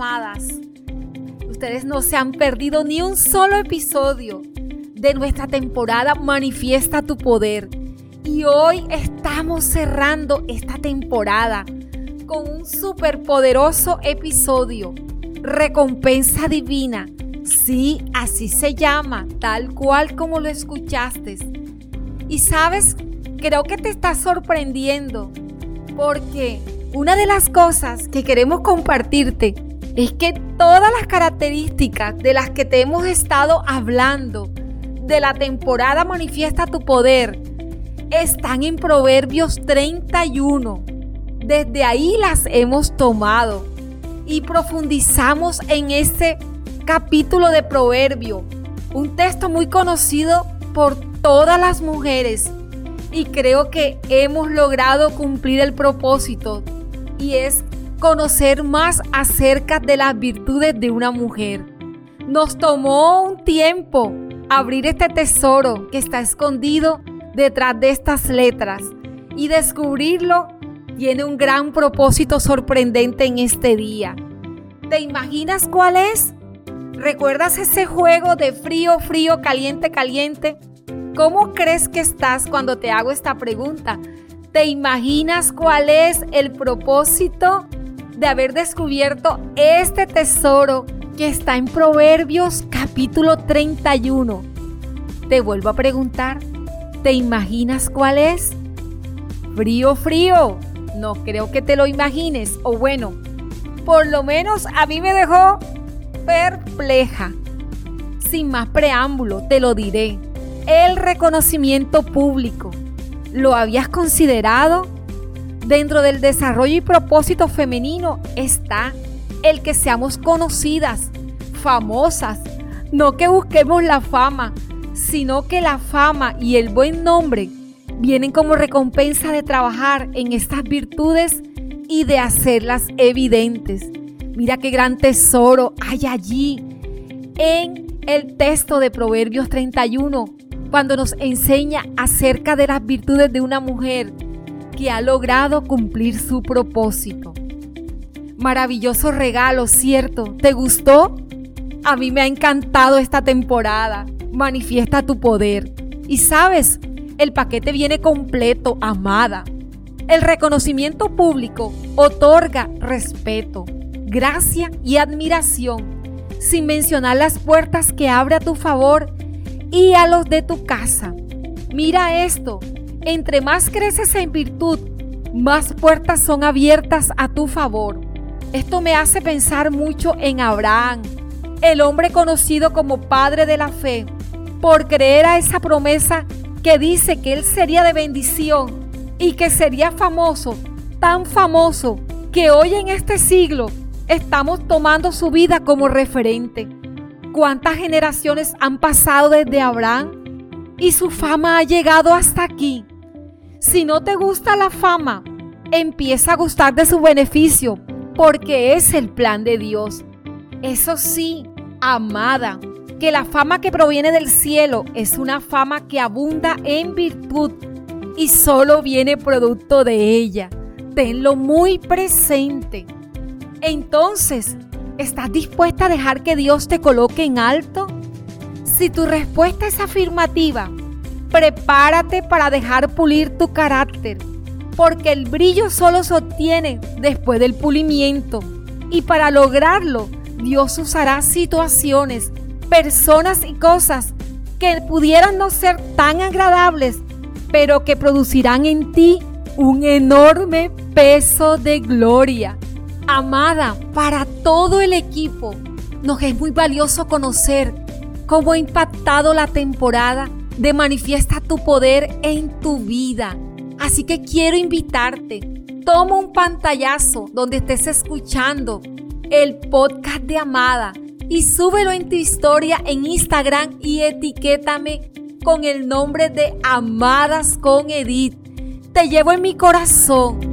amadas. Ustedes no se han perdido ni un solo episodio de nuestra temporada Manifiesta tu Poder. Y hoy estamos cerrando esta temporada con un superpoderoso episodio, Recompensa Divina. Sí, así se llama, tal cual como lo escuchaste. Y sabes, creo que te está sorprendiendo porque una de las cosas que queremos compartirte es que todas las características de las que te hemos estado hablando de la temporada Manifiesta tu Poder están en Proverbios 31. Desde ahí las hemos tomado y profundizamos en ese capítulo de Proverbio, un texto muy conocido por todas las mujeres y creo que hemos logrado cumplir el propósito y es conocer más acerca de las virtudes de una mujer. Nos tomó un tiempo abrir este tesoro que está escondido detrás de estas letras y descubrirlo tiene un gran propósito sorprendente en este día. ¿Te imaginas cuál es? ¿Recuerdas ese juego de frío, frío, caliente, caliente? ¿Cómo crees que estás cuando te hago esta pregunta? ¿Te imaginas cuál es el propósito de haber descubierto este tesoro que está en Proverbios capítulo 31? Te vuelvo a preguntar, ¿te imaginas cuál es? Frío, frío. No creo que te lo imagines. O bueno, por lo menos a mí me dejó perpleja. Sin más preámbulo, te lo diré el reconocimiento público. ¿Lo habías considerado? Dentro del desarrollo y propósito femenino está el que seamos conocidas, famosas, no que busquemos la fama, sino que la fama y el buen nombre vienen como recompensa de trabajar en estas virtudes y de hacerlas evidentes. Mira qué gran tesoro hay allí en el texto de Proverbios 31 cuando nos enseña acerca de las virtudes de una mujer que ha logrado cumplir su propósito. Maravilloso regalo, ¿cierto? ¿Te gustó? A mí me ha encantado esta temporada. Manifiesta tu poder. Y sabes, el paquete viene completo, amada. El reconocimiento público otorga respeto, gracia y admiración, sin mencionar las puertas que abre a tu favor y a los de tu casa. Mira esto, entre más creces en virtud, más puertas son abiertas a tu favor. Esto me hace pensar mucho en Abraham, el hombre conocido como padre de la fe, por creer a esa promesa que dice que él sería de bendición y que sería famoso, tan famoso que hoy en este siglo estamos tomando su vida como referente. ¿Cuántas generaciones han pasado desde Abraham? Y su fama ha llegado hasta aquí. Si no te gusta la fama, empieza a gustar de su beneficio, porque es el plan de Dios. Eso sí, amada, que la fama que proviene del cielo es una fama que abunda en virtud y solo viene producto de ella. Tenlo muy presente. Entonces, ¿Estás dispuesta a dejar que Dios te coloque en alto? Si tu respuesta es afirmativa, prepárate para dejar pulir tu carácter, porque el brillo solo se obtiene después del pulimiento. Y para lograrlo, Dios usará situaciones, personas y cosas que pudieran no ser tan agradables, pero que producirán en ti un enorme peso de gloria amada, para todo el equipo. Nos es muy valioso conocer cómo ha impactado la temporada de Manifiesta tu poder en tu vida. Así que quiero invitarte. Toma un pantallazo donde estés escuchando el podcast de Amada y súbelo en tu historia en Instagram y etiquétame con el nombre de Amadas con Edith. Te llevo en mi corazón